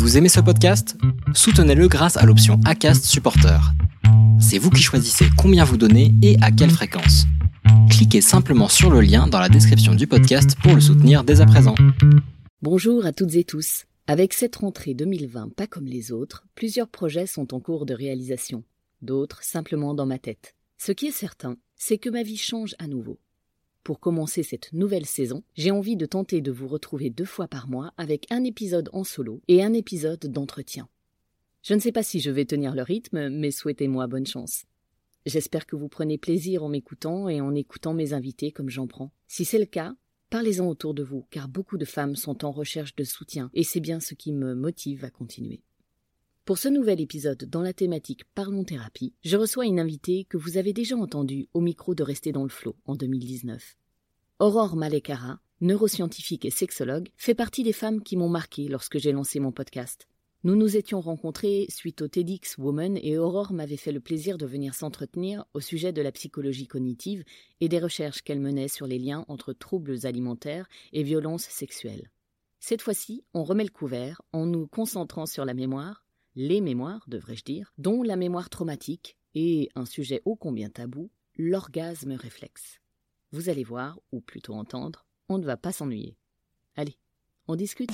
Vous aimez ce podcast? Soutenez-le grâce à l'option ACAST Supporter. C'est vous qui choisissez combien vous donnez et à quelle fréquence. Cliquez simplement sur le lien dans la description du podcast pour le soutenir dès à présent. Bonjour à toutes et tous. Avec cette rentrée 2020 pas comme les autres, plusieurs projets sont en cours de réalisation, d'autres simplement dans ma tête. Ce qui est certain, c'est que ma vie change à nouveau. Pour commencer cette nouvelle saison, j'ai envie de tenter de vous retrouver deux fois par mois avec un épisode en solo et un épisode d'entretien. Je ne sais pas si je vais tenir le rythme, mais souhaitez-moi bonne chance. J'espère que vous prenez plaisir en m'écoutant et en écoutant mes invités comme j'en prends. Si c'est le cas, parlez-en autour de vous, car beaucoup de femmes sont en recherche de soutien, et c'est bien ce qui me motive à continuer. Pour ce nouvel épisode dans la thématique Parlons thérapie, je reçois une invitée que vous avez déjà entendue au micro de Rester dans le flot en 2019. Aurore Malekara, neuroscientifique et sexologue, fait partie des femmes qui m'ont marqué lorsque j'ai lancé mon podcast. Nous nous étions rencontrés suite au TEDx Woman et Aurore m'avait fait le plaisir de venir s'entretenir au sujet de la psychologie cognitive et des recherches qu'elle menait sur les liens entre troubles alimentaires et violences sexuelles. Cette fois-ci, on remet le couvert en nous concentrant sur la mémoire, les mémoires, devrais-je dire, dont la mémoire traumatique et un sujet ô combien tabou, l'orgasme réflexe. Vous allez voir, ou plutôt entendre, on ne va pas s'ennuyer. Allez, on discute.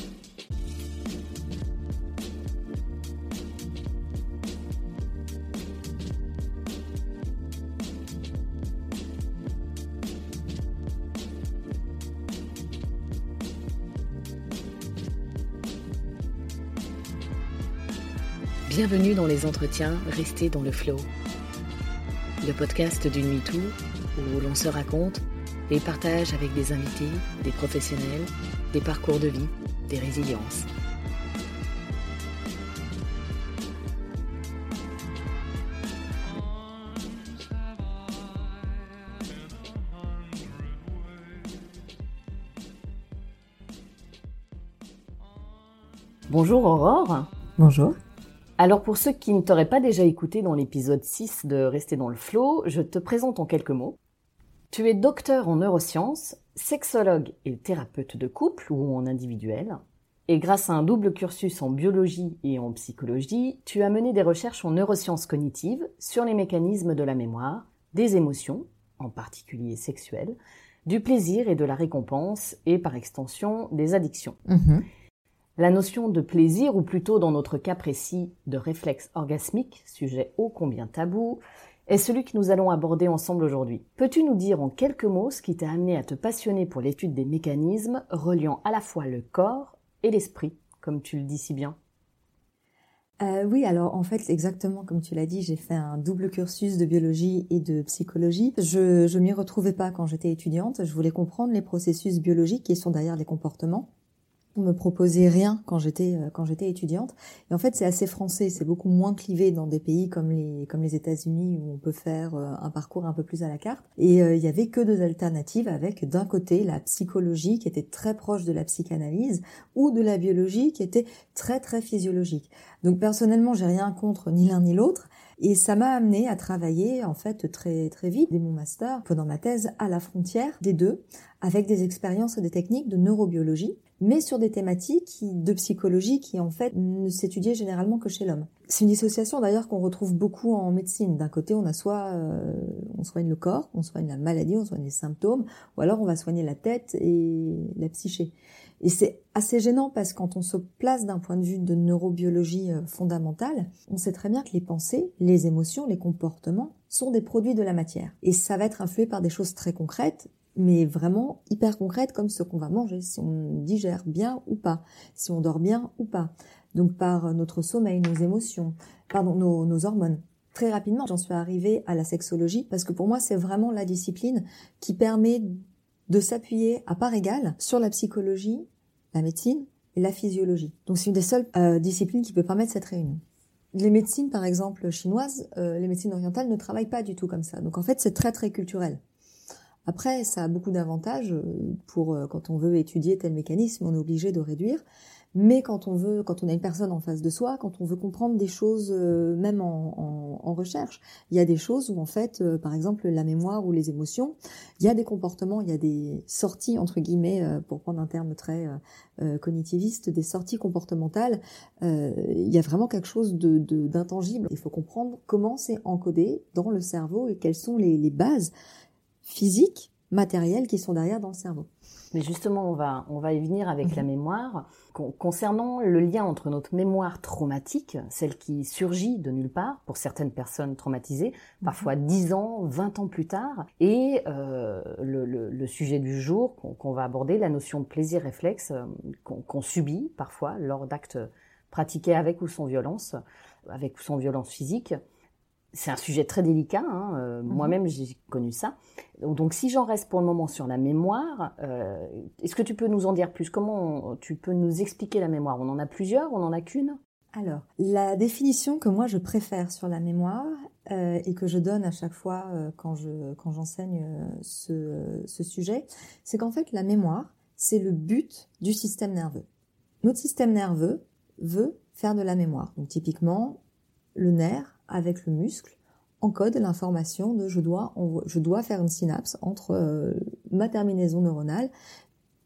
Bienvenue dans les entretiens Restez dans le flow. Le podcast d'une MeToo où l'on se raconte des partages avec des invités, des professionnels, des parcours de vie, des résiliences. Bonjour Aurore. Bonjour. Alors pour ceux qui ne t'auraient pas déjà écouté dans l'épisode 6 de Rester dans le flow, je te présente en quelques mots. Tu es docteur en neurosciences, sexologue et thérapeute de couple ou en individuel. Et grâce à un double cursus en biologie et en psychologie, tu as mené des recherches en neurosciences cognitives sur les mécanismes de la mémoire, des émotions, en particulier sexuelles, du plaisir et de la récompense et par extension des addictions. Mhm. La notion de plaisir, ou plutôt dans notre cas précis de réflexe orgasmique, sujet ô combien tabou, est celui que nous allons aborder ensemble aujourd'hui. Peux-tu nous dire en quelques mots ce qui t'a amené à te passionner pour l'étude des mécanismes reliant à la fois le corps et l'esprit, comme tu le dis si bien? Euh, oui, alors en fait, exactement comme tu l'as dit, j'ai fait un double cursus de biologie et de psychologie. Je je m'y retrouvais pas quand j'étais étudiante. Je voulais comprendre les processus biologiques qui sont derrière les comportements. Me proposait rien quand j'étais euh, quand j'étais étudiante. Et en fait, c'est assez français. C'est beaucoup moins clivé dans des pays comme les comme les États-Unis où on peut faire euh, un parcours un peu plus à la carte. Et euh, il y avait que deux alternatives avec d'un côté la psychologie qui était très proche de la psychanalyse ou de la biologie qui était très très physiologique. Donc personnellement, j'ai rien contre ni l'un ni l'autre. Et ça m'a amené à travailler en fait très très vite dès mon master pendant ma thèse à la frontière des deux avec des expériences et des techniques de neurobiologie mais sur des thématiques de psychologie qui en fait ne s'étudiaient généralement que chez l'homme. C'est une dissociation d'ailleurs qu'on retrouve beaucoup en médecine. D'un côté, on a soit euh, on soigne le corps, on soigne la maladie, on soigne les symptômes, ou alors on va soigner la tête et la psyché. Et c'est assez gênant parce que quand on se place d'un point de vue de neurobiologie euh, fondamentale, on sait très bien que les pensées, les émotions, les comportements sont des produits de la matière. Et ça va être influé par des choses très concrètes mais vraiment hyper concrètes comme ce qu'on va manger, si on digère bien ou pas, si on dort bien ou pas. Donc par notre sommeil, nos émotions, pardon, nos, nos hormones. Très rapidement, j'en suis arrivée à la sexologie parce que pour moi, c'est vraiment la discipline qui permet de s'appuyer à part égale sur la psychologie, la médecine et la physiologie. Donc c'est une des seules euh, disciplines qui peut permettre cette réunion. Les médecines, par exemple, chinoises, euh, les médecines orientales ne travaillent pas du tout comme ça. Donc en fait, c'est très très culturel. Après, ça a beaucoup d'avantages pour euh, quand on veut étudier tel mécanisme, on est obligé de réduire. Mais quand on veut, quand on a une personne en face de soi, quand on veut comprendre des choses, euh, même en, en, recherche, il y a des choses où en fait, euh, par exemple la mémoire ou les émotions, il y a des comportements, il y a des sorties entre guillemets, euh, pour prendre un terme très cognitiviste, des sorties comportementales. il y a vraiment quelque chose de d'intangible. Il faut comprendre comment c'est encodé dans le cerveau et quelles sont les, les bases physiques, matérielles qui sont derrière dans le cerveau. Mais justement, on va, on va y venir avec la mhm. mémoire. concernant le lien entre notre mémoire traumatique, celle qui surgit de nulle part pour certaines personnes traumatisées, mhm. parfois 10 ans, 20 ans plus tard, et euh, le, sujet du jour qu'on va aborder, la notion de plaisir réflexe euh, qu'on subit parfois lors d'actes pratiqués avec ou sans violence, avec ou sans violence physique c'est un sujet très délicat. Hein, euh, mhm. Moi-même, j'ai connu ça. Donc, si j'en reste pour le moment sur la mémoire, euh, est-ce que tu peux nous en dire plus? Comment tu peux nous expliquer la mémoire? On en a plusieurs On en a qu'une? Alors, la définition que moi je préfère sur la mémoire euh, et que je donne à chaque fois quand je quand j'enseigne ce, ce sujet, c'est qu'en fait la mémoire, c'est le but du système nerveux. Notre système nerveux veut faire de la mémoire. Donc typiquement, le nerf avec le muscle encode l'information de je dois, faire une synapse entre euh, ma terminaison neuronale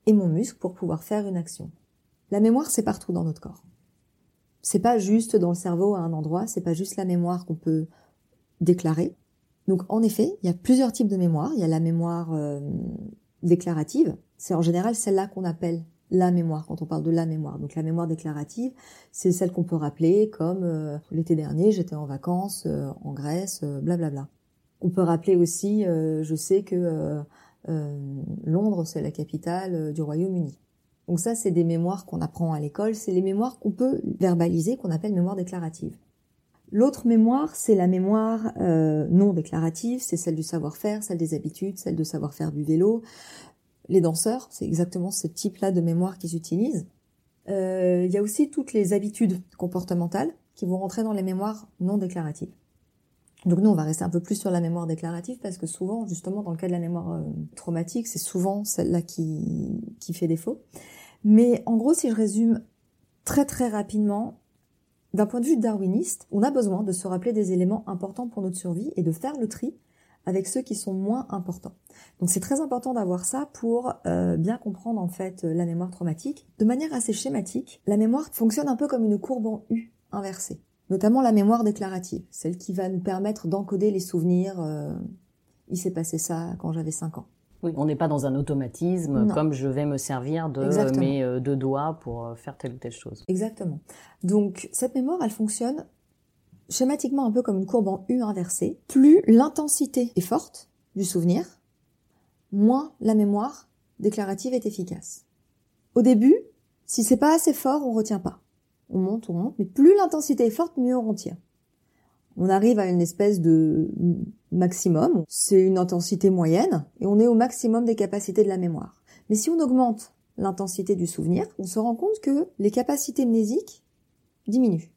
et mon muscle pour pouvoir faire une action. La mémoire, c'est partout dans notre corps. C'est pas juste dans le cerveau à un endroit, c'est pas juste la mémoire qu'on peut déclarer. Donc en effet, il y a plusieurs types de mémoire. Il y a la mémoire euh, déclarative, c'est en général celle-là qu'on appelle la mémoire, quand on parle de la mémoire. Donc la mémoire déclarative, c'est celle qu'on peut rappeler comme euh, l'été dernier, j'étais en vacances euh, en Grèce, euh, blablabla. On peut rappeler aussi, je sais que Londres, c'est la capitale du Royaume-Uni. Donc ça, c'est des mémoires qu'on apprend à l'école, c'est les mémoires qu'on peut verbaliser, qu'on appelle mémoire déclarative. L'autre mémoire, c'est la mémoire non déclarative, c'est celle du savoir-faire, celle des habitudes, celle de savoir-faire du vélo, les danseurs, c'est exactement ce type-là de mémoire qu'ils utilisent. Euh, il y a aussi toutes les habitudes comportementales qui vont rentrer dans les mémoires non déclaratives. Donc nous, on va rester un peu plus sur la mémoire déclarative parce que souvent, justement, dans le cas de la mémoire euh, traumatique, c'est souvent celle-là qui, qui fait défaut. Mais en gros, si je résume très très rapidement, d'un point de vue darwiniste, on a besoin de se rappeler des éléments importants pour notre survie et de faire le tri avec ceux qui sont moins importants. Donc c'est très important d'avoir ça pour euh, bien comprendre en fait la mémoire traumatique. De manière assez schématique, la mémoire fonctionne un peu comme une courbe en U inversée, notamment la mémoire déclarative, celle qui va nous permettre d'encoder les souvenirs. Euh, il s'est passé ça quand j'avais 5 ans. Oui, on n'est pas dans un automatisme comme je vais me servir de mes euh, deux doigts pour faire telle ou telle chose. Exactement. Donc cette mémoire, elle fonctionne schématiquement un peu comme une courbe en U inversée. Plus l'intensité est forte du souvenir, moins la mémoire déclarative est efficace. Au début, si c'est pas assez fort, on retient pas. On monte, on monte, mais plus l'intensité est forte, mieux on retient. On arrive à une espèce de maximum, c'est une intensité moyenne, et on est au maximum des capacités de la mémoire. Mais si on augmente l'intensité du souvenir, on se rend compte que les capacités mnésiques diminuent.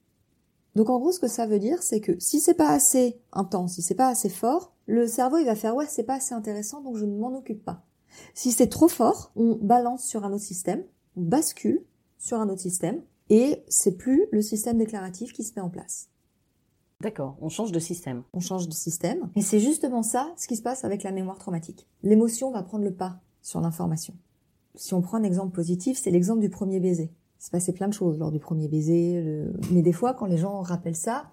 Donc en gros, ce que ça veut dire, c'est que si c'est pas assez intense, si c'est pas assez fort, le cerveau il va faire ouais, c'est pas assez intéressant, donc je ne m'en occupe pas. Si c'est trop fort, on balance sur un autre système, on bascule sur un autre système, et c'est plus le système déclaratif qui se met en place. D'accord, on change de système. On change de système, et c'est justement ça ce qui se passe avec la mémoire traumatique. L'émotion va prendre le pas sur l'information. Si on prend un exemple positif, c'est l'exemple du premier baiser s'est passé plein de choses lors du premier baiser. Mais des fois, quand les gens rappellent ça,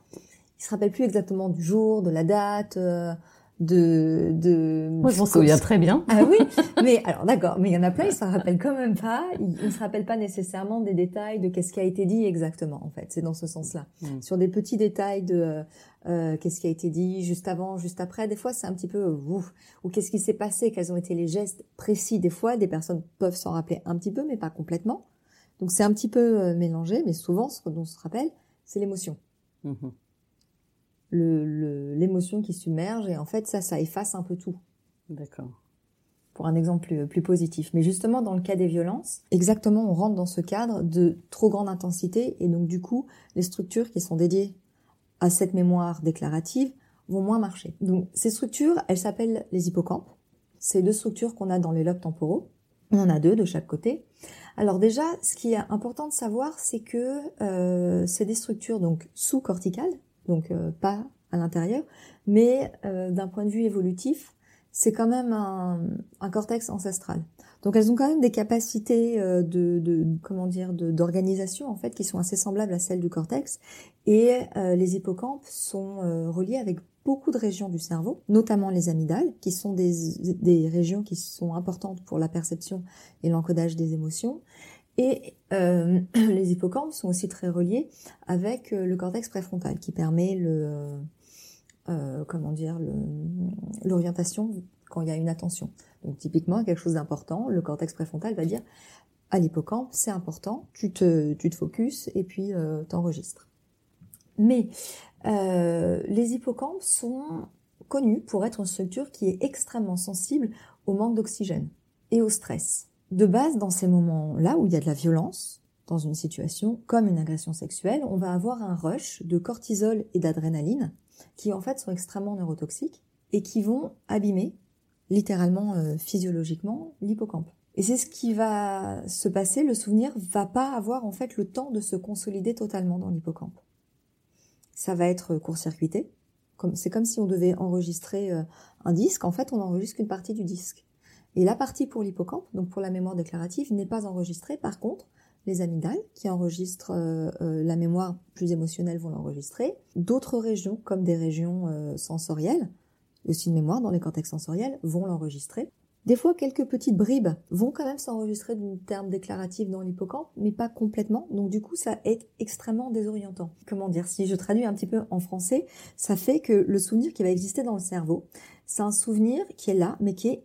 ils se rappellent plus exactement du jour, de la date, euh, de, de. Moi, je m'en souviens très bien. Ah oui, mais alors d'accord, mais il y en a plein, ils se rappellent quand même pas. Ils, ne se rappellent pas nécessairement des détails de qu'est-ce qui a été dit exactement. En fait, c'est dans ce sens-là. Mm. Sur des petits détails de euh, qu'est-ce qui a été dit juste avant, juste après. Des fois, c'est un petit peu ouf. Ou qu'est-ce qui s'est passé, quels ont été les gestes précis. Des fois, des personnes peuvent s'en rappeler un petit peu, mais pas complètement. Donc c'est un petit peu euh, mélangé, mais souvent ce dont on se rappelle, c'est l'émotion. Mhm. L'émotion qui submerge et en fait ça, ça efface un peu tout. D'accord. Pour un exemple plus, positif. Mais justement dans le cas des violences, exactement on rentre dans ce cadre de trop grande intensité et donc du coup les structures qui sont dédiées à cette mémoire déclarative vont moins marcher. Donc ces structures, elles s'appellent les hippocampes. C'est deux structures qu'on a dans les lobes temporaux On en a deux de chaque côté. Alors déjà, ce qui est important de savoir, c'est que euh, c'est des structures donc sous-corticales, donc euh, pas à l'intérieur, mais euh, d'un point de vue évolutif, c'est quand même un, cortex ancestral. Donc elles ont quand même des capacités de, de, comment dire d'organisation en fait qui sont assez semblables à celles du cortex et les hippocampes sont reliés avec beaucoup de régions du cerveau, notamment les amygdales, qui sont des, des régions qui sont importantes pour la perception et l'encodage des émotions. Et euh, les hippocampes sont aussi très reliés avec le cortex préfrontal, qui permet le, euh, comment dire, l'orientation quand il y a une attention. Donc typiquement, quelque chose d'important, le cortex préfrontal va dire à l'hippocampe, c'est important, tu te, tu te focuses et puis euh, t'enregistres. Mais euh, les hippocampes sont connus pour être une structure qui est extrêmement sensible au manque d'oxygène et au stress. De base, dans ces moments-là où il y a de la violence, dans une situation comme une agression sexuelle, on va avoir un rush de cortisol et d'adrénaline qui en fait sont extrêmement neurotoxiques et qui vont abîmer littéralement euh, physiologiquement l'hippocampe. Et c'est ce qui va se passer, le souvenir va pas avoir en fait le temps de se consolider totalement dans l'hippocampe. Ça va être court-circuité. C'est comme si on devait enregistrer euh, un disque, en fait on enregistre qu'une partie du disque. Et la partie pour l'hippocampe, donc pour la mémoire déclarative, n'est pas enregistrée. Par contre, les amygdales qui enregistrent euh, la mémoire plus émotionnelle vont l'enregistrer. D'autres régions, comme des régions sensorielles, aussi une mémoire dans les cortex sensoriels, vont l'enregistrer. Des fois, quelques petites bribes vont quand même s'enregistrer d'une terme déclaratif dans l'hippocampe, mais pas complètement. Donc du coup, ça est extrêmement désorientant. Comment dire? Si je traduis un petit peu en français, ça fait que le souvenir qui va exister dans le cerveau, c'est un souvenir qui est là, mais qui est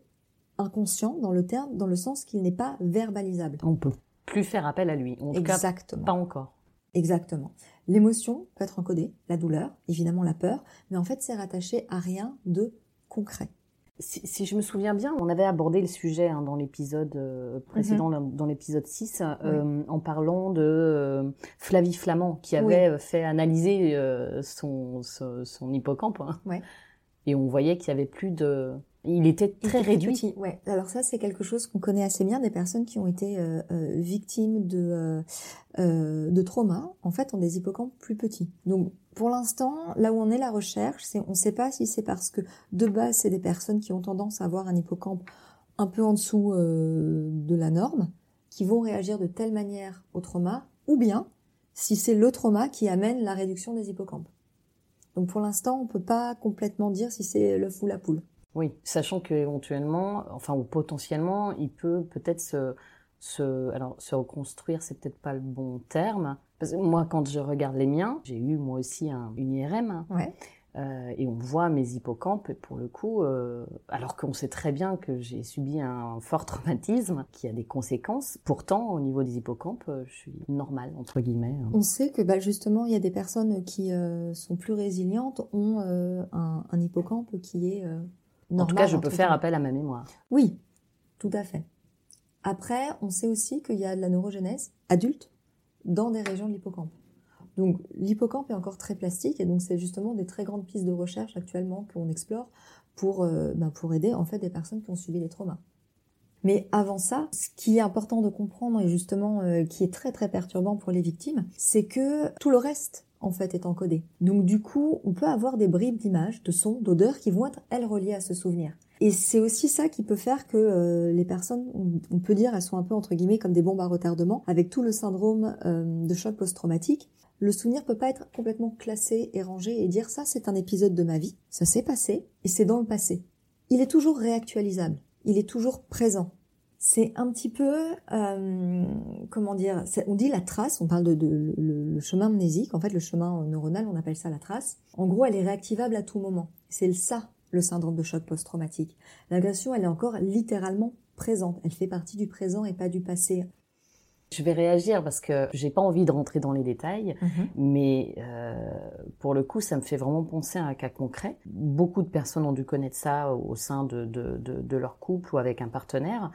inconscient dans le terme, dans le sens qu'il n'est pas verbalisable. On peut plus faire appel à lui. En Exactement. pas encore. Exactement. L'émotion peut être encodée, la douleur, évidemment la peur, mais en fait c'est rattaché à rien de concret. Si, je me souviens bien, on avait abordé le sujet hein, dans l'épisode euh, précédent, mhm. dans l'épisode 6, euh, en parlant de euh, Flavie Flamand, qui avait fait analyser son, son, hippocampe. Hein. Et on voyait qu'il y avait plus de il était très réduit. ouais. Alors ça, c'est quelque chose qu'on connaît assez bien. Des personnes qui ont été euh, euh, victimes de euh, de trauma, en fait, ont des hippocampes plus petits. Donc, pour l'instant, là où on est la recherche, c'est on ne sait pas si c'est parce que de base, c'est des personnes qui ont tendance à avoir un hippocampe un peu en dessous de la norme, qui vont réagir de telle manière au trauma, ou bien si c'est le trauma qui amène la réduction des hippocampes. Donc, pour l'instant, on peut pas complètement dire si c'est le fou la poule. Oui, sachant qu'éventuellement, enfin ou potentiellement, il peut peut-être se, se, alors se reconstruire, c'est peut-être pas le bon terme. Parce que moi, quand je regarde les miens, j'ai eu moi aussi un, une IRM. Ouais. Euh, et on voit mes hippocampes, pour le coup, euh, alors qu'on sait très bien que j'ai subi un fort traumatisme qui a des conséquences. Pourtant, au niveau des hippocampes, euh, je suis normale, entre guillemets. On sait que bah, justement, il y a des personnes qui sont plus résilientes, ont un, un, hippocampe qui est en tout cas, je peux faire appel à ma mémoire. Oui, tout à fait. Après, on sait aussi qu'il y a de la neurogenèse adulte dans des régions de l'hippocampe. Donc l'hippocampe est encore très plastique et donc c'est justement des très grandes pistes de recherche actuellement qu'on explore pour, euh, ben pour aider en fait des personnes qui ont subi des traumas. Mais avant ça, ce qui est important de comprendre et justement euh, qui est très très perturbant pour les victimes, c'est que tout le reste en fait est encodé. Donc du coup, on peut avoir des bribes d'images, de sons, d'odeurs qui vont être elles reliées à ce souvenir. Et c'est aussi ça qui peut faire que euh, les personnes, on peut dire, elles sont un peu entre guillemets comme des bombes à retardement, avec tout le syndrome euh, de choc post-traumatique. Le souvenir peut pas être complètement classé et rangé et dire ça c'est un épisode de ma vie, ça s'est passé et c'est dans le passé. Il est toujours réactualisable, il est toujours présent c'est un petit peu, euh, comment dire, on dit la trace, on parle de, le, chemin mnésique, en fait le chemin neuronal, on appelle ça la trace. En gros, elle est réactivable à tout moment. C'est ça le syndrome de choc post-traumatique. L'agression, elle est encore littéralement présente. Elle fait partie du présent et pas du passé. Je vais réagir parce que j'ai pas envie de rentrer dans les détails, mhm. mais euh, pour le coup, ça me fait vraiment penser à un cas concret. Beaucoup de personnes ont dû connaître ça au sein de, de, de leur couple ou avec un partenaire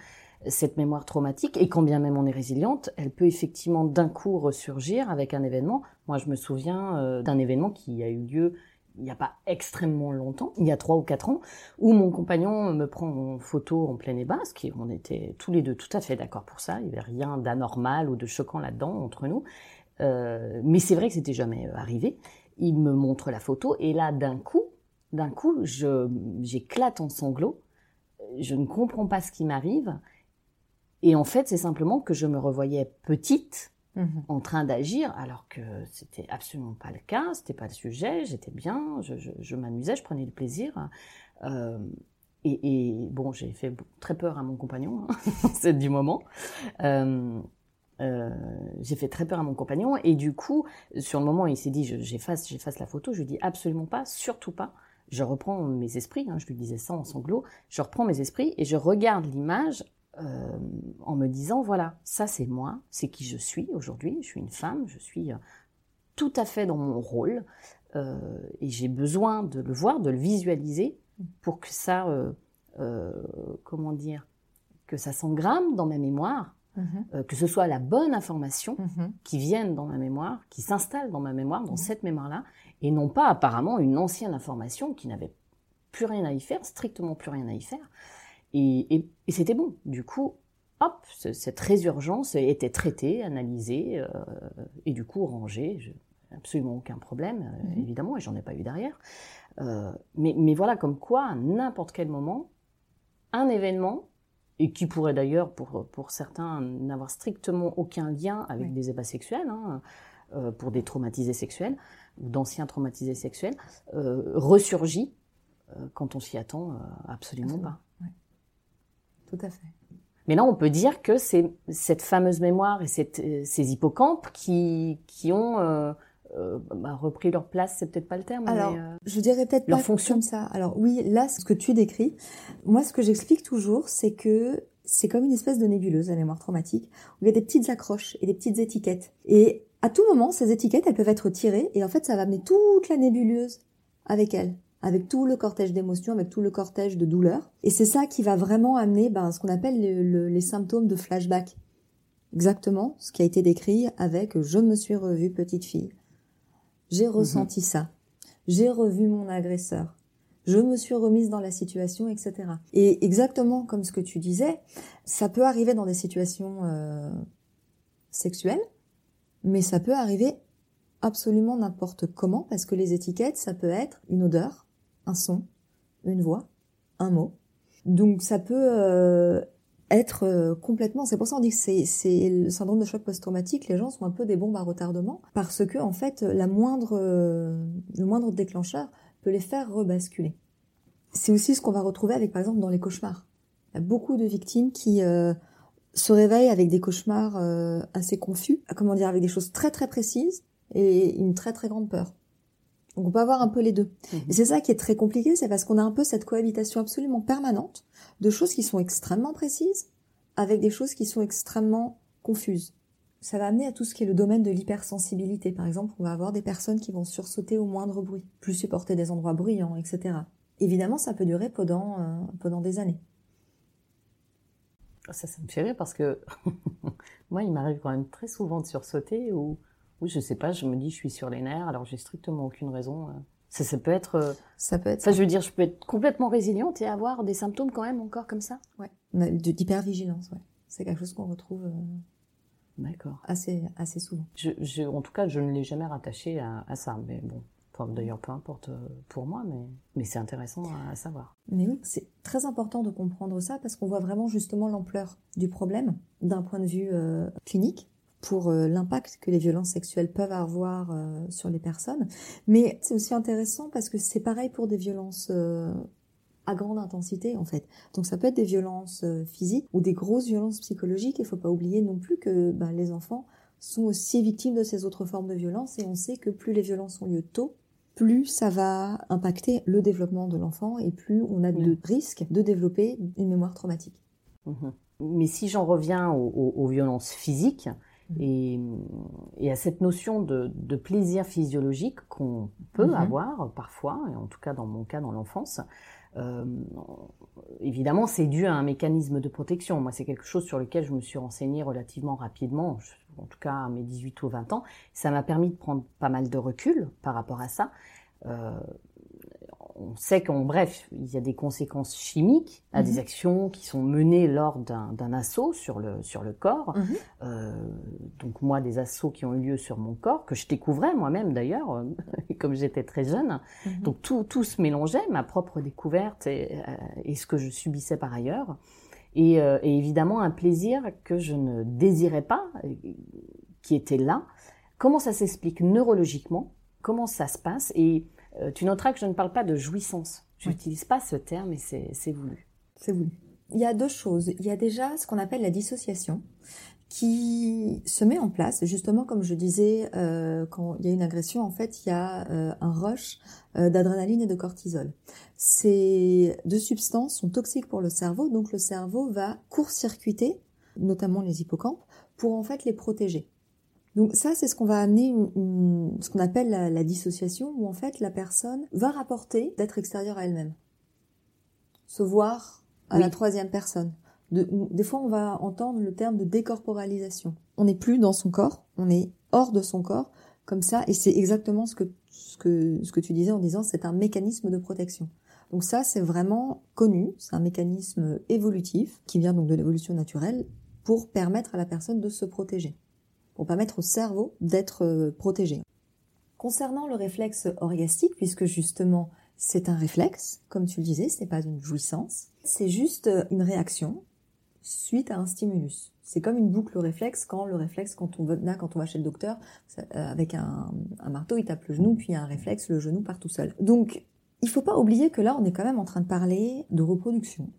cette mémoire traumatique, et quand bien même on est résiliente, elle peut effectivement d'un coup ressurgir avec un événement. Moi, je me souviens euh, d'un événement qui a eu lieu il n'y a pas extrêmement longtemps, il y a trois ou quatre ans, où mon compagnon me prend en photo en pleine basque, et on était tous les deux tout à fait d'accord pour ça, il n'y avait rien d'anormal ou de choquant là-dedans entre nous. Euh, mais c'est vrai que c'était jamais euh, arrivé. Il me montre la photo, et là, d'un coup, d'un coup, j'éclate en sanglots. Je ne comprends pas ce qui m'arrive. Et en fait, c'est simplement que je me revoyais petite, Mhm. en train d'agir, alors que c'était absolument pas le cas, c'était pas le sujet, j'étais bien, je, m'amusais, je prenais du plaisir. Euh, et, bon, j'ai fait très peur à mon compagnon, hein, c'est du moment. Euh, euh, j'ai fait très peur à mon compagnon et du coup, sur le moment, il s'est dit j'efface, j'efface la photo. Je lui dis absolument pas, surtout pas. Je reprends mes esprits, hein, je lui disais ça en sanglots. Je reprends mes esprits et je regarde l'image euh, en me disant, voilà, ça c'est moi, c'est qui je suis aujourd'hui, je suis une femme, je suis euh, tout à fait dans mon rôle, euh, et j'ai besoin de le voir, de le visualiser, pour que ça, comment dire, que ça s'engramme dans ma mémoire, mhm. que ce soit la bonne information mhm. qui vienne dans ma mémoire, qui s'installe dans ma mémoire, dans mhm. cette mémoire-là, et non pas apparemment une ancienne information qui n'avait plus rien à y faire, strictement plus rien à y faire, et, c'était bon. Du coup, hop, cette résurgence était traitée, analysée, euh, et du coup rangée. absolument aucun problème, euh, mhm. évidemment, et j'en ai pas eu derrière. Euh, mais, mais, voilà, comme quoi, à n'importe quel moment, un événement, et qui pourrait d'ailleurs, pour, pour certains, n'avoir strictement aucun lien avec des ébats sexuels, hein, pour des traumatisés sexuels, ou d'anciens traumatisés sexuels, ressurgit quand on s'y attend absolument, absolument. pas tout à fait. Mais là, on peut dire que c'est cette fameuse mémoire et cette, euh, ces hippocampes qui, qui ont euh, euh, bah, repris leur place, c'est peut-être pas le terme. Alors, je dirais peut-être pas fonction. comme ça. Alors oui, là, ce que tu décris, moi, ce que j'explique toujours, c'est que c'est comme une espèce de nébuleuse, la mémoire traumatique, où il y a des petites accroches et des petites étiquettes. Et à tout moment, ces étiquettes, elles peuvent être tirées, et en fait, ça va amener toute la nébuleuse avec elle avec tout le cortège d'émotions, avec tout le cortège de douleurs. Et c'est ça qui va vraiment amener ben, ce qu'on appelle les symptômes de flashback. Exactement ce qui a été décrit avec je me suis revue petite fille. J'ai mhm. ressenti ça. J'ai revu mon agresseur. Je me suis remise dans la situation, etc. Et exactement comme ce que tu disais, ça peut arriver dans des situations euh, sexuelles, mais ça peut arriver absolument n'importe comment parce que les étiquettes, ça peut être une odeur, un son, une voix, un mot. Donc ça peut euh, être euh, complètement. C'est pour ça qu'on dit que c'est le syndrome de choc post-traumatique. Les gens sont un peu des bombes à retardement parce que en fait la moindre euh, le moindre déclencheur peut les faire rebasculer. C'est aussi ce qu'on va retrouver avec par exemple dans les cauchemars. Il y a beaucoup de victimes qui se réveillent avec des cauchemars assez confus, comment dire, avec des choses très très précises et une très très grande peur. Donc on peut avoir un peu les deux. Mhm. Et c'est ça qui est très compliqué, c'est parce qu'on a un peu cette cohabitation absolument permanente de choses qui sont extrêmement précises avec des choses qui sont extrêmement confuses. Ça va amener à tout ce qui est le domaine de l'hypersensibilité. Par exemple, on va avoir des personnes qui vont sursauter au moindre bruit, plus supporter des endroits bruyants, etc. Évidemment, ça peut durer pendant, euh, pendant des années. Ça, ça me fait rire parce que moi, il m'arrive quand même très souvent de sursauter ou oui, je sais pas, je me dis je suis sur les nerfs, alors j'ai strictement aucune raison. Euh. Ça, ça peut être. Euh, ça peut être. Ça, je veux dire, je peux être complètement résiliente et avoir des symptômes quand même encore comme ça. Ouais. D'hypervigilance, ouais. C'est quelque chose qu'on retrouve. Euh, D'accord. Assez, assez souvent. Je, en tout cas, je ne l'ai jamais rattaché à, ça, mais bon. D'ailleurs, peu importe pour moi, mais, mais c'est intéressant à, savoir. Mais oui, c'est très important de comprendre ça parce qu'on voit vraiment justement l'ampleur du problème d'un point de vue clinique pour euh, l'impact que les violences sexuelles peuvent avoir euh, sur les personnes. Mais c'est aussi intéressant parce que c'est pareil pour des violences euh, à grande intensité en fait. Donc ça peut être des violences physiques ou des grosses violences psychologiques. Il faut pas oublier non plus que ben, les enfants sont aussi victimes de ces autres formes de violence et on sait que plus les violences ont lieu tôt, plus ça va impacter le développement de l'enfant et plus on a de risques de développer une mémoire traumatique. Mmh Mais si j'en reviens aux violences physiques, et, et, à cette notion de, de plaisir physiologique qu'on peut mhm. avoir parfois, et en tout cas dans mon cas dans l'enfance, euh, évidemment c'est dû à un mécanisme de protection. Moi c'est quelque chose sur lequel je me suis renseignée relativement rapidement, en tout cas à mes 18 ou 20 ans. Ça m'a permis de prendre pas mal de recul par rapport à ça. On sait qu'en bref, il y a des conséquences chimiques à des mhm. actions qui sont menées lors d'un assaut sur le, sur le corps. Mhm. Euh, donc moi, des assauts qui ont eu lieu sur mon corps, que je découvrais moi-même d'ailleurs, euh, comme j'étais très jeune. Mhm. Donc tout, tout se mélangeait, ma propre découverte et, euh, et ce que je subissais par ailleurs. Et, et, évidemment un plaisir que je ne désirais pas, qui était là. Comment ça s'explique neurologiquement? Comment ça se passe? Et euh, tu noteras que je ne parle pas de jouissance. Je n'utilise pas ce terme et c'est voulu. C'est voulu. Il y a deux choses. Il y a déjà ce qu'on appelle la dissociation qui se met en place, justement comme je disais, euh, quand il y a une agression, en fait, il y a euh, un rush d'adrénaline et de cortisol. Ces deux substances sont toxiques pour le cerveau, donc le cerveau va court-circuiter, notamment les hippocampes, pour en fait les protéger. Donc ça, c'est ce qu'on va amener, ce qu'on appelle la, dissociation, où en fait la personne va rapporter d'être extérieure à elle-même, se voir à la troisième personne. des fois, on va entendre le terme de décorporalisation. On n'est plus dans son corps, on est hors de son corps, comme ça, et c'est exactement ce que, ce que, ce que tu disais en disant, c'est un mécanisme de protection. Donc ça, c'est vraiment connu, c'est un mécanisme évolutif qui vient donc de l'évolution naturelle pour permettre à la personne de se protéger pour permettre au cerveau d'être euh, protégé. Concernant le réflexe orgastique, puisque justement c'est un réflexe, comme tu le disais, ce n'est pas une jouissance, c'est juste euh, une réaction suite à un stimulus. C'est comme une boucle réflexe quand le réflexe, quand on va, quand on va chez le docteur, euh, avec un, un, marteau, il tape le genou, puis il y a un réflexe, le genou part tout seul. Donc, il faut pas oublier que là, on est quand même en train de parler de reproduction.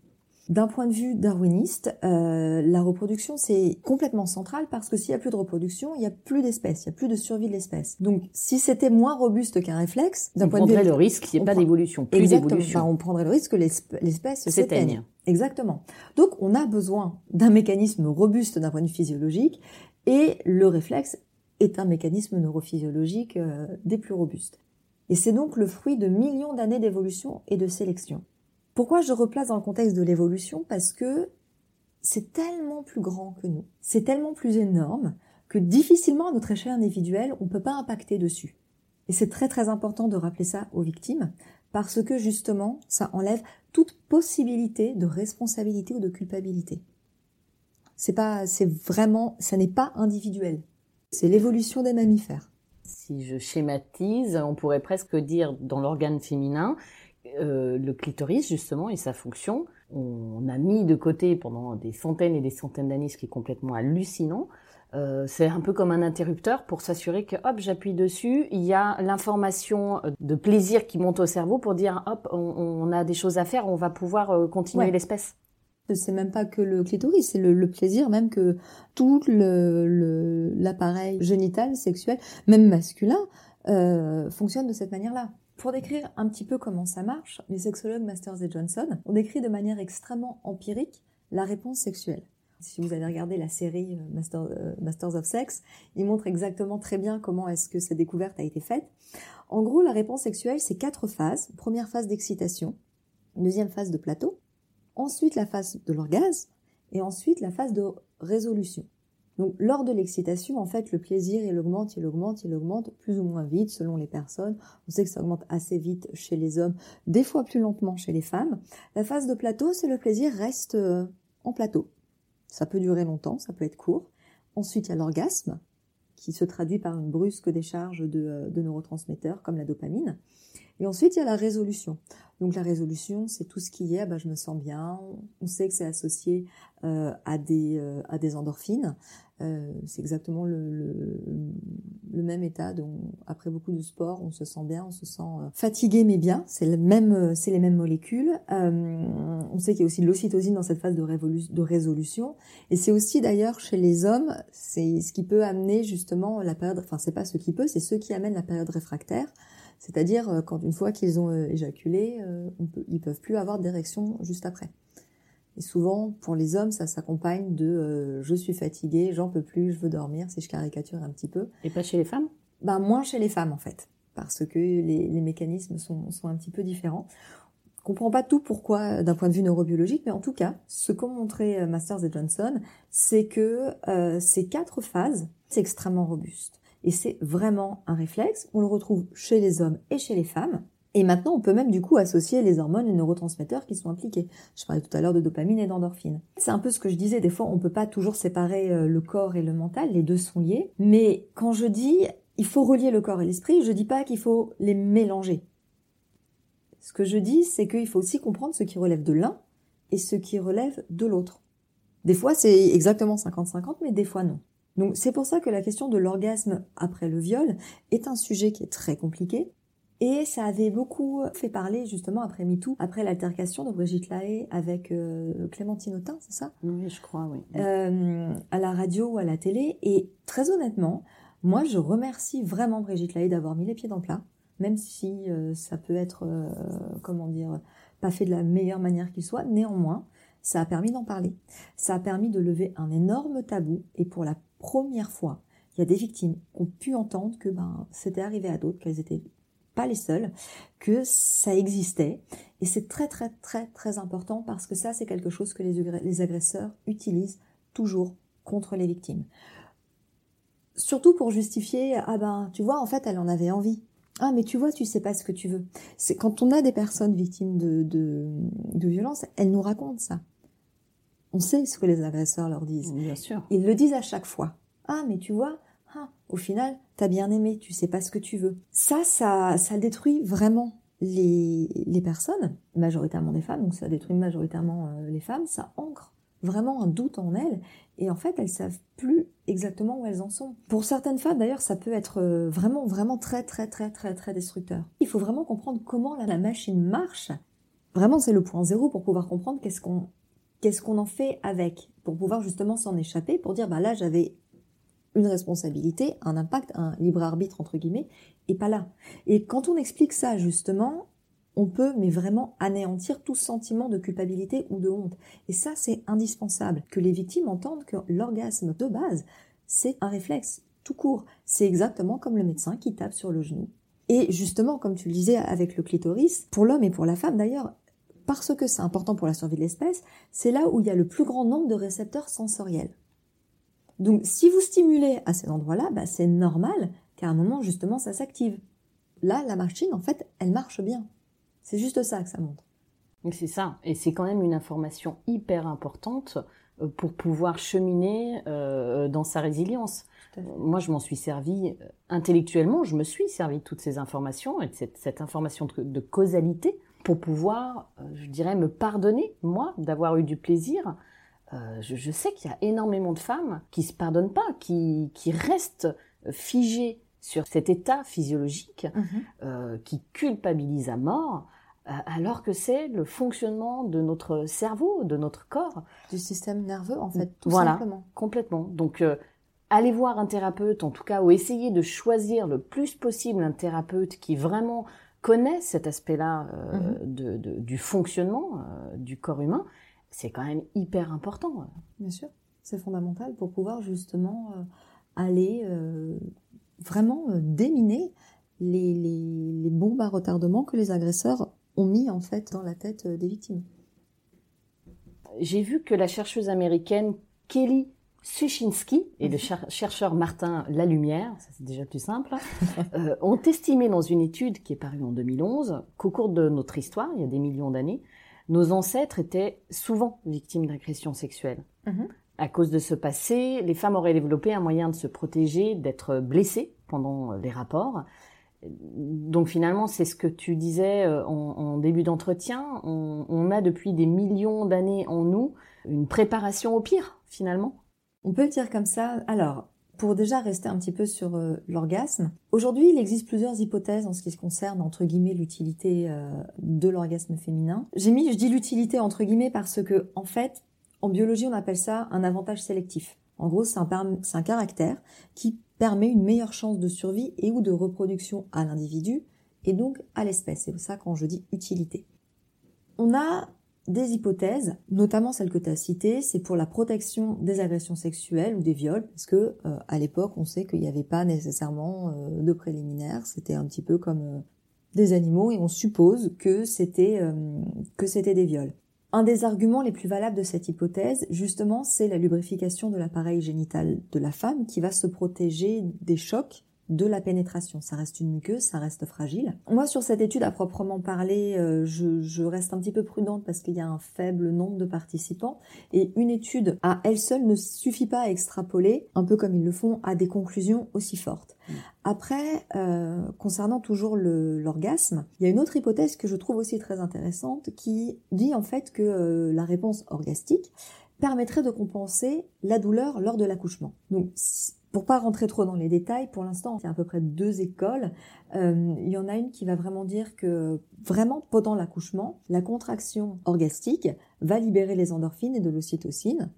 D'un point de vue darwiniste, euh, la reproduction c'est complètement central parce que s'il y a plus de reproduction, il n'y a plus d'espèces, il n'y a plus de survie de l'espèce. Donc si c'était moins robuste qu'un réflexe, d'un point de vue, le risque qu'il n'y ait pas d'évolution, plus d'évolution. on prendrait le risque que l'espèce s'éteigne. Exactement. Donc on a besoin d'un mécanisme robuste d'un point de vue physiologique et le réflexe est un mécanisme neurophysiologique euh, des plus robustes. Et c'est donc le fruit de millions d'années d'évolution et de sélection. Pourquoi je replace dans le contexte de l'évolution Parce que c'est tellement plus grand que nous, c'est tellement plus énorme que difficilement à notre échelle individuelle, on ne peut pas impacter dessus. Et c'est très très important de rappeler ça aux victimes, parce que justement, ça enlève toute possibilité de responsabilité ou de culpabilité. C'est pas, c'est vraiment, ça n'est pas individuel. C'est l'évolution des mammifères. Si je schématise, on pourrait presque dire dans l'organe féminin, euh, le clitoris justement et sa fonction. On a mis de côté pendant des centaines et des centaines d'années, ce qui est complètement hallucinant. Euh, c'est un peu comme un interrupteur pour s'assurer que hop j'appuie dessus, il y a l'information de plaisir qui monte au cerveau pour dire hop on, a des choses à faire, on va pouvoir euh, continuer l'espèce. C'est même pas que le clitoris, c'est le, plaisir même que tout l'appareil le, génital, sexuel, même masculin, fonctionne de cette manière-là. Pour décrire un petit peu comment ça marche, les sexologues Masters et Johnson ont décrit de manière extrêmement empirique la réponse sexuelle. Si vous avez regardé la série euh, euh, Masters of Sex, ils montrent exactement très bien comment est-ce que cette découverte a été faite. En gros, la réponse sexuelle, c'est quatre phases. Première phase d'excitation, deuxième phase de plateau, ensuite la phase de l'orgasme, et ensuite la phase de résolution. Donc, lors de l'excitation, en fait, le plaisir, il augmente, il augmente, il augmente plus ou moins vite selon les personnes. On sait que ça augmente assez vite chez les hommes, des fois plus lentement chez les femmes. La phase de plateau, c'est le plaisir reste euh, en plateau. Ça peut durer longtemps, ça peut être court. Ensuite, il y a l'orgasme, qui se traduit par une brusque décharge de, euh, de neurotransmetteurs comme la dopamine. Et ensuite, il y a la résolution. Donc la résolution, c'est tout ce qui est, ah bah, je me sens bien. On sait que c'est associé euh, à des euh, à des endorphines. Euh, c'est exactement le, le, même état. Donc après beaucoup de sport, on se sent bien, on se sent fatigué mais bien. C'est le même, c'est les mêmes molécules. on sait qu'il y a aussi de l'ocytosine dans cette phase de, de résolution. Et c'est aussi d'ailleurs chez les hommes, c'est ce qui peut amener justement la période. Enfin, c'est pas ce qui peut, c'est ce qui amène la période réfractaire. C'est-à-dire euh, quand une fois qu'ils ont euh, éjaculé, euh, on peut, ils peuvent plus avoir d'érection juste après. Et souvent, pour les hommes, ça s'accompagne de je suis fatigué, j'en peux plus, je veux dormir, si je caricature un petit peu. Et pas chez les femmes? Ben moins chez les femmes en fait, parce que les, les mécanismes sont, sont un petit peu différents. On comprend pas tout pourquoi d'un point de vue neurobiologique, mais en tout cas, ce qu'ont montré Masters et Johnson, c'est que ces quatre phases, c'est extrêmement robuste. Et c'est vraiment un réflexe. On le retrouve chez les hommes et chez les femmes. Et maintenant, on peut même du coup associer les hormones et neurotransmetteurs qui sont impliqués. Je parlais tout à l'heure de dopamine et d'endorphine. C'est un peu ce que je disais, des fois on peut pas toujours séparer euh, le corps et le mental, les deux sont liés. Mais quand je dis il faut relier le corps et l'esprit, je dis pas qu'il faut les mélanger. Ce que je dis, c'est qu'il faut aussi comprendre ce qui relève de l'un et ce qui relève de l'autre. Des fois, c'est exactement 50-50, mais des fois non. Donc c'est pour ça que la question de l'orgasme après le viol est un sujet qui est très compliqué. Et ça avait beaucoup fait parler justement après MeToo, après l'altercation de Brigitte Lahaye avec euh, Clémentine Autain, c'est ça? Oui, je crois, oui. Euh, à la radio ou à la télé. Et très honnêtement, moi je remercie vraiment Brigitte Lahaye d'avoir mis les pieds dans le plat, même si euh, ça peut être, comment dire, pas fait de la meilleure manière qu'il soit. Néanmoins, ça a permis d'en parler. Ça a permis de lever un énorme tabou. Et pour la première fois, il y a des victimes qui ont pu entendre que ben, c'était arrivé à d'autres, qu'elles étaient pas les seules, que ça existait. Et c'est très très très très important parce que ça c'est quelque chose que les agresseurs utilisent toujours contre les victimes. Surtout pour justifier, ah ben tu vois en fait elle en avait envie. Ah mais tu vois tu sais pas ce que tu veux. C'est quand on a des personnes victimes de, de, de violence, elles nous racontent ça. On sait ce que les agresseurs leur disent. Bien sûr. Ils le disent à chaque fois. Ah mais tu vois, ah, au final, t'as bien aimé, tu sais pas ce que tu veux. Ça, ça, ça détruit vraiment les, les personnes, majoritairement des femmes, donc ça détruit majoritairement euh, les femmes, ça ancre vraiment un doute en elles, et en fait, elles savent plus exactement où elles en sont. Pour certaines femmes, d'ailleurs, ça peut être euh, vraiment, vraiment très, très, très, très, très destructeur. Il faut vraiment comprendre comment la, la machine marche. Vraiment, c'est le point zéro pour pouvoir comprendre qu'est-ce qu'on, qu'est-ce qu'on en fait avec, pour pouvoir justement s'en échapper, pour dire, bah là, j'avais une responsabilité, un impact, un libre arbitre entre guillemets, et pas là. Et quand on explique ça justement, on peut mais vraiment anéantir tout sentiment de culpabilité ou de honte. Et ça c'est indispensable que les victimes entendent que l'orgasme de base, c'est un réflexe tout court. C'est exactement comme le médecin qui tape sur le genou. Et justement, comme tu le disais avec le clitoris, pour l'homme et pour la femme d'ailleurs, parce que c'est important pour la survie de l'espèce, c'est là où il y a le plus grand nombre de récepteurs sensoriels. Donc si vous stimulez à ces endroits-là, bah, c'est normal qu'à un moment justement ça s'active. Là, la machine, en fait, elle marche bien. C'est juste ça que ça montre. C'est ça, et c'est quand même une information hyper importante euh, pour pouvoir cheminer euh, dans sa résilience. Moi, je m'en suis servi euh, intellectuellement, je me suis servi de toutes ces informations et de cette, information de, causalité pour pouvoir, je dirais, me pardonner, moi, d'avoir eu du plaisir euh, je, sais qu'il y a énormément de femmes qui se pardonnent pas, qui, qui restent figées sur cet état physiologique, mhm. euh, qui culpabilisent à mort, euh, alors que c'est le fonctionnement de notre cerveau, de notre corps. Du système nerveux, en fait, tout voilà, simplement. complètement. Donc, allez voir un thérapeute, en tout cas, ou essayez de choisir le plus possible un thérapeute qui vraiment connaît cet aspect-là mhm. de, du fonctionnement du corps humain c'est quand même hyper important. Bien sûr, c'est fondamental pour pouvoir justement euh, aller euh, vraiment euh, déminer les, les, bombes à retardement que les agresseurs ont mis en fait dans la tête des victimes. J'ai vu que la chercheuse américaine Kelly Sushinsky et le chercheur Martin Lalumière, ça c'est déjà plus simple, ont estimé dans une étude qui est parue en 2011 qu'au cours de notre histoire, il y a des millions d'années, nos ancêtres étaient souvent victimes d'agressions sexuelles. Mhm. À cause de ce passé, les femmes auraient développé un moyen de se protéger, d'être blessées pendant les rapports. Donc finalement, c'est ce que tu disais euh, en, début d'entretien, on, a depuis des millions d'années en nous une préparation au pire, finalement. On peut le dire comme ça. Alors, pour déjà rester un petit peu sur euh, l'orgasme, aujourd'hui il existe plusieurs hypothèses en ce qui concerne entre guillemets l'utilité euh, de l'orgasme féminin. J'ai mis, je dis l'utilité entre guillemets parce que en fait, en biologie on appelle ça un avantage sélectif. En gros, c'est un, un caractère qui permet une meilleure chance de survie et ou de reproduction à l'individu et donc à l'espèce. C'est ça quand je dis utilité. On a des hypothèses, notamment celle que tu as citée, c'est pour la protection des agressions sexuelles ou des viols, parce que euh, à l'époque, on sait qu'il n'y avait pas nécessairement euh, de préliminaires, c'était un petit peu comme euh, des animaux et on suppose que c'était que c'était des viols. Un des arguments les plus valables de cette hypothèse, justement, c'est la lubrification de l'appareil génital de la femme qui va se protéger des chocs de la pénétration. Ça reste une muqueuse, ça reste fragile. Moi, sur cette étude à proprement parler, euh, je, je, reste un petit peu prudente parce qu'il y a un faible nombre de participants et une étude à elle seule ne suffit pas à extrapoler, un peu comme ils le font, à des conclusions aussi fortes. Mmh. Après, euh, concernant toujours l'orgasme, il y a une autre hypothèse que je trouve aussi très intéressante qui dit en fait que euh, la réponse orgastique permettrait de compenser la douleur lors de l'accouchement. Donc, pour pas rentrer trop dans les détails, pour l'instant, a à peu près deux écoles. Euh, il y en a une qui va vraiment dire que vraiment pendant l'accouchement, la contraction orgastique va libérer les endorphines et de l'ocytocine,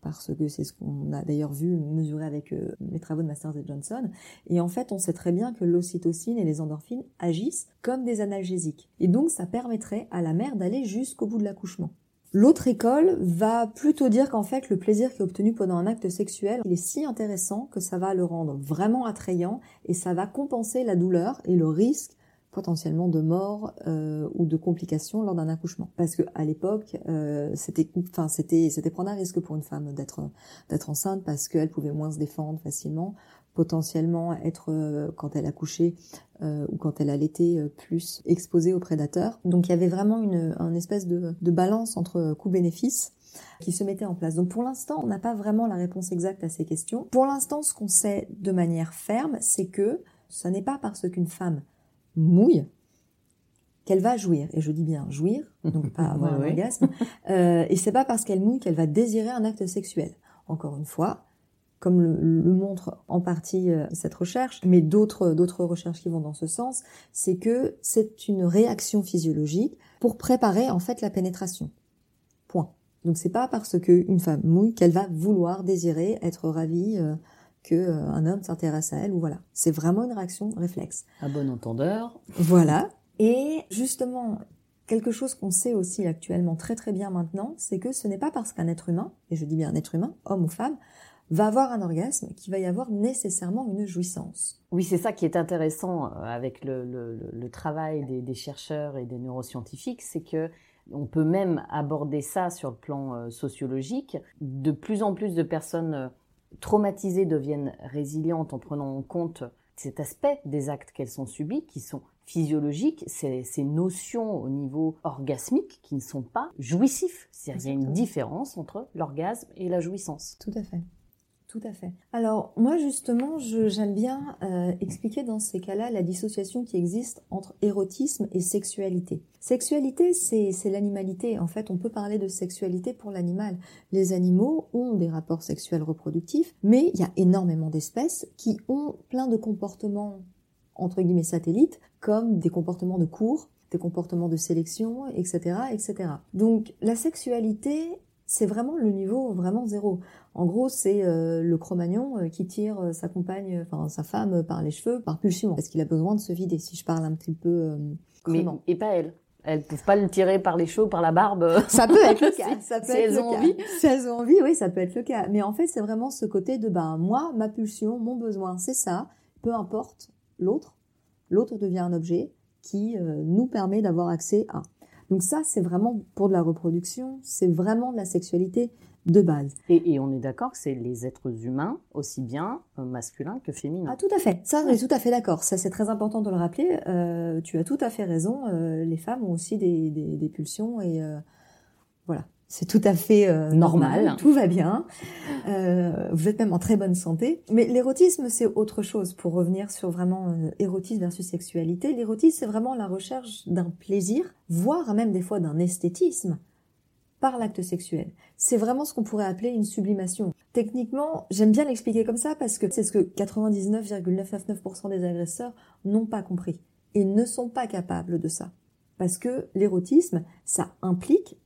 parce que c'est ce qu'on a d'ailleurs vu mesurer avec euh, les travaux de Masters et Johnson. Et en fait, on sait très bien que l'ocytocine et les endorphines agissent comme des analgésiques. Et donc, ça permettrait à la mère d'aller jusqu'au bout de l'accouchement. L'autre école va plutôt dire qu'en fait le plaisir qui est obtenu pendant un acte sexuel, est si intéressant que ça va le rendre vraiment attrayant et ça va compenser la douleur et le risque potentiellement de mort euh, ou de complications lors d'un accouchement. Parce que à l'époque, euh, c'était, prendre un risque pour une femme d'être enceinte parce qu'elle pouvait moins se défendre facilement, potentiellement être euh, quand elle accouchait euh, ou quand elle allaitait euh, plus exposée aux prédateurs. Donc il y avait vraiment une, une espèce de, de balance entre coût-bénéfice qui se mettait en place. Donc pour l'instant, on n'a pas vraiment la réponse exacte à ces questions. Pour l'instant, ce qu'on sait de manière ferme, c'est que ce n'est pas parce qu'une femme mouille, qu'elle va jouir. Et je dis bien jouir, donc pas avoir un orgasme. Euh, et c'est pas parce qu'elle mouille qu'elle va désirer un acte sexuel. Encore une fois, comme le, montre en partie euh, cette recherche, mais d'autres d'autres recherches qui vont dans ce sens, c'est que c'est une réaction physiologique pour préparer en fait la pénétration. Point. Donc c'est pas parce qu'une femme mouille qu'elle va vouloir désirer être ravie. Euh, que euh, un homme s'intéresse à elle ou voilà. C'est vraiment une réaction réflexe. À bon entendeur. Voilà. Et justement, quelque chose qu'on sait aussi actuellement très très bien maintenant, c'est que ce n'est pas parce qu'un être humain, et je dis bien un être humain, homme ou femme, va avoir un orgasme qu'il va y avoir nécessairement une jouissance. Oui, c'est ça qui est intéressant euh, avec le, le, le travail des, des, chercheurs et des neuroscientifiques, c'est que on peut même aborder ça sur le plan euh, sociologique. De plus en plus de personnes traumatisées deviennent résilientes en prenant en compte cet aspect des actes qu'elles sont subis, qui sont physiologiques, ces, ces notions au niveau orgasmique qui ne sont pas jouissifs. Il y a une différence entre l'orgasme et la jouissance. Tout à fait. Tout à fait. Alors moi justement, j'aime bien euh, expliquer dans ces cas-là la dissociation qui existe entre érotisme et sexualité. Sexualité, c'est l'animalité. En fait, on peut parler de sexualité pour l'animal. Les animaux ont des rapports sexuels reproductifs, mais il y a énormément d'espèces qui ont plein de comportements entre guillemets satellites, comme des comportements de cours, des comportements de sélection, etc., etc. Donc la sexualité, c'est vraiment le niveau vraiment zéro. En gros, c'est euh, le Cro-Magnon euh, qui tire euh, sa compagne, enfin sa femme par les cheveux par pulsion, parce qu'il a besoin de se vider. Si je parle un petit peu Mais et pas elle. Elles peuvent pas le tirer par les cheveux, par la barbe. Ça peut être le cas. Ça peut si elles ont envie. Si elles ont envie, oui, ça peut être le cas. Mais en fait, c'est vraiment ce côté de, ben, moi, ma pulsion, mon besoin, c'est ça. Peu importe l'autre. L'autre devient un objet qui nous permet d'avoir accès à. Donc ça, c'est vraiment pour de la reproduction, c'est vraiment de la sexualité de base. Et, on est d'accord que c'est les êtres humains, aussi bien euh, masculins que féminins. Ah tout à fait, ça on est tout à fait d'accord. Ça c'est très important de le rappeler. Euh, tu as tout à fait raison. Euh, les femmes ont aussi des, des, des pulsions et voilà. C'est tout à fait normal. tout va bien. vous êtes même en très bonne santé. Mais l'érotisme, c'est autre chose. Pour revenir sur vraiment érotisme versus sexualité, l'érotisme, c'est vraiment la recherche d'un plaisir, voire même des fois d'un esthétisme par l'acte sexuel. C'est vraiment ce qu'on pourrait appeler une sublimation. Techniquement, j'aime bien l'expliquer comme ça parce que c'est ce que 99,999% des agresseurs n'ont pas compris et ne sont pas capables de ça. Parce que l'érotisme, ça implique